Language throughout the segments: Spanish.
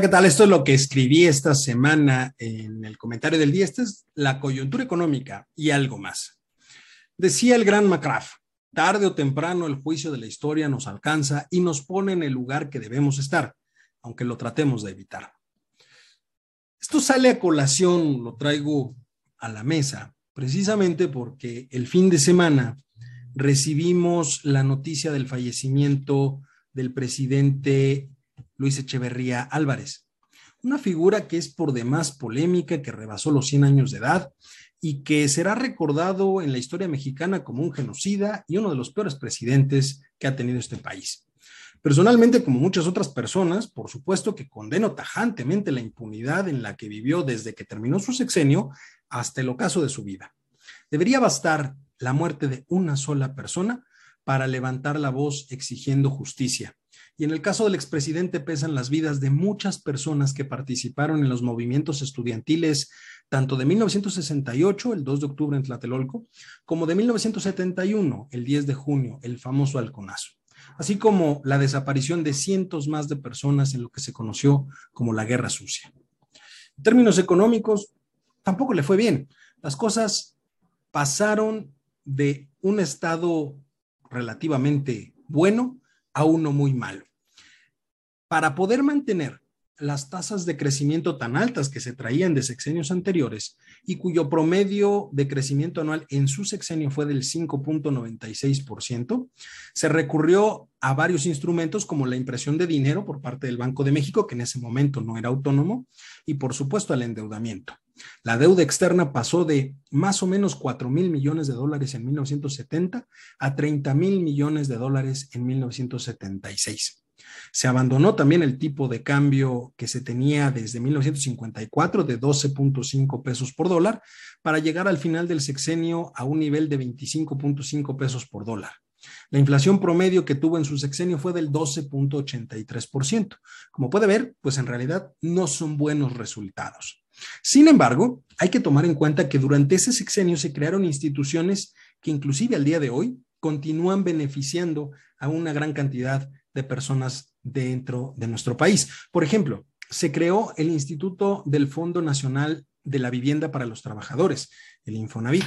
¿qué tal? Esto es lo que escribí esta semana en el comentario del día. Esta es la coyuntura económica y algo más. Decía el gran McCraff, tarde o temprano el juicio de la historia nos alcanza y nos pone en el lugar que debemos estar, aunque lo tratemos de evitar. Esto sale a colación, lo traigo a la mesa, precisamente porque el fin de semana recibimos la noticia del fallecimiento del presidente Luis Echeverría Álvarez, una figura que es por demás polémica, que rebasó los 100 años de edad y que será recordado en la historia mexicana como un genocida y uno de los peores presidentes que ha tenido este país. Personalmente, como muchas otras personas, por supuesto que condeno tajantemente la impunidad en la que vivió desde que terminó su sexenio hasta el ocaso de su vida. Debería bastar la muerte de una sola persona para levantar la voz exigiendo justicia. Y en el caso del expresidente pesan las vidas de muchas personas que participaron en los movimientos estudiantiles, tanto de 1968, el 2 de octubre en Tlatelolco, como de 1971, el 10 de junio, el famoso halconazo, así como la desaparición de cientos más de personas en lo que se conoció como la Guerra Sucia. En términos económicos, tampoco le fue bien. Las cosas pasaron de un estado relativamente bueno a uno muy malo. Para poder mantener las tasas de crecimiento tan altas que se traían de sexenios anteriores y cuyo promedio de crecimiento anual en su sexenio fue del 5.96%, se recurrió a varios instrumentos como la impresión de dinero por parte del Banco de México, que en ese momento no era autónomo, y por supuesto al endeudamiento. La deuda externa pasó de más o menos 4 mil millones de dólares en 1970 a 30 mil millones de dólares en 1976. Se abandonó también el tipo de cambio que se tenía desde 1954 de 12.5 pesos por dólar para llegar al final del sexenio a un nivel de 25.5 pesos por dólar. La inflación promedio que tuvo en su sexenio fue del 12.83%. Como puede ver, pues en realidad no son buenos resultados. Sin embargo, hay que tomar en cuenta que durante ese sexenio se crearon instituciones que inclusive al día de hoy continúan beneficiando a una gran cantidad de personas dentro de nuestro país. Por ejemplo, se creó el Instituto del Fondo Nacional de la Vivienda para los Trabajadores, el Infonavit.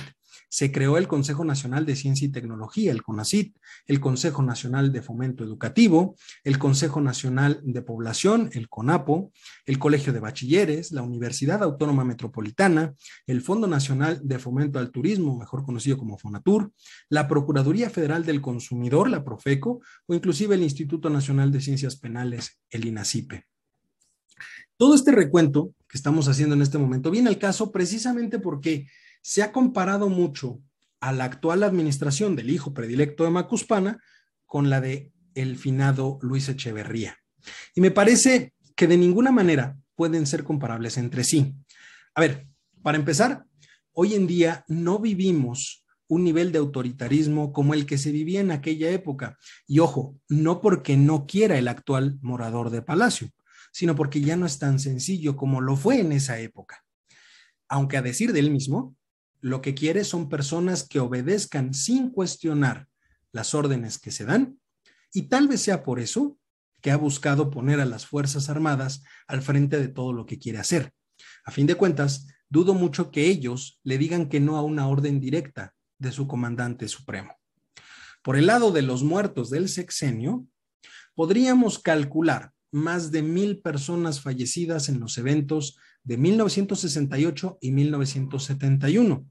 Se creó el Consejo Nacional de Ciencia y Tecnología, el CONACIT, el Consejo Nacional de Fomento Educativo, el Consejo Nacional de Población, el CONAPO, el Colegio de Bachilleres, la Universidad Autónoma Metropolitana, el Fondo Nacional de Fomento al Turismo, mejor conocido como FONATUR, la Procuraduría Federal del Consumidor, la Profeco, o inclusive el Instituto Nacional de Ciencias Penales, el INACIPE. Todo este recuento que estamos haciendo en este momento viene al caso precisamente porque se ha comparado mucho a la actual administración del hijo predilecto de Macuspana con la de el finado Luis Echeverría. Y me parece que de ninguna manera pueden ser comparables entre sí. A ver, para empezar, hoy en día no vivimos un nivel de autoritarismo como el que se vivía en aquella época. Y ojo, no porque no quiera el actual morador de Palacio, sino porque ya no es tan sencillo como lo fue en esa época. Aunque a decir de él mismo, lo que quiere son personas que obedezcan sin cuestionar las órdenes que se dan y tal vez sea por eso que ha buscado poner a las Fuerzas Armadas al frente de todo lo que quiere hacer. A fin de cuentas, dudo mucho que ellos le digan que no a una orden directa de su comandante supremo. Por el lado de los muertos del sexenio, podríamos calcular más de mil personas fallecidas en los eventos de 1968 y 1971,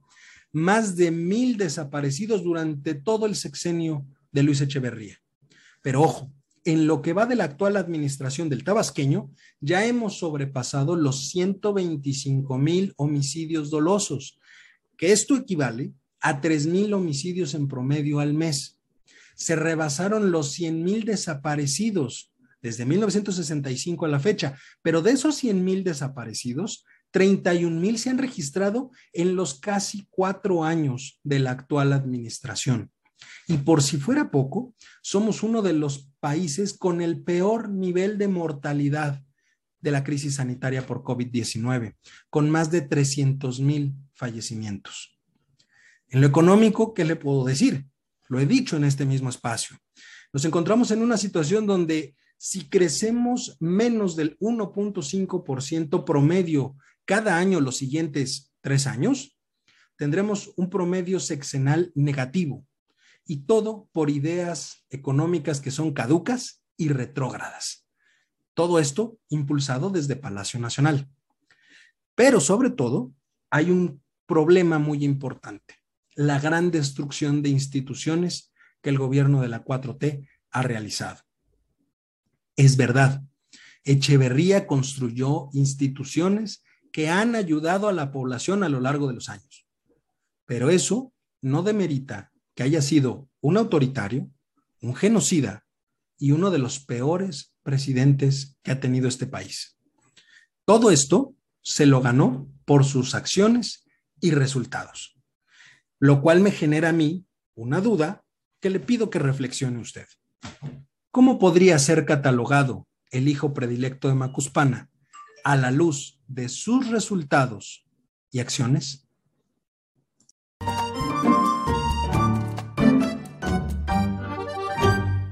más de mil desaparecidos durante todo el sexenio de Luis Echeverría. Pero ojo, en lo que va de la actual administración del tabasqueño, ya hemos sobrepasado los 125 mil homicidios dolosos, que esto equivale a 3 mil homicidios en promedio al mes. Se rebasaron los 100 mil desaparecidos desde 1965 a la fecha, pero de esos 100 mil desaparecidos, 31 mil se han registrado en los casi cuatro años de la actual administración. Y por si fuera poco, somos uno de los países con el peor nivel de mortalidad de la crisis sanitaria por COVID-19, con más de 300 mil fallecimientos. En lo económico, ¿qué le puedo decir? Lo he dicho en este mismo espacio. Nos encontramos en una situación donde si crecemos menos del 1.5% promedio cada año los siguientes tres años, tendremos un promedio sexenal negativo y todo por ideas económicas que son caducas y retrógradas. Todo esto impulsado desde Palacio Nacional. Pero sobre todo, hay un problema muy importante, la gran destrucción de instituciones que el gobierno de la 4T ha realizado. Es verdad, Echeverría construyó instituciones que han ayudado a la población a lo largo de los años. Pero eso no demerita que haya sido un autoritario, un genocida y uno de los peores presidentes que ha tenido este país. Todo esto se lo ganó por sus acciones y resultados, lo cual me genera a mí una duda que le pido que reflexione usted. ¿Cómo podría ser catalogado el hijo predilecto de Macuspana a la luz de sus resultados y acciones?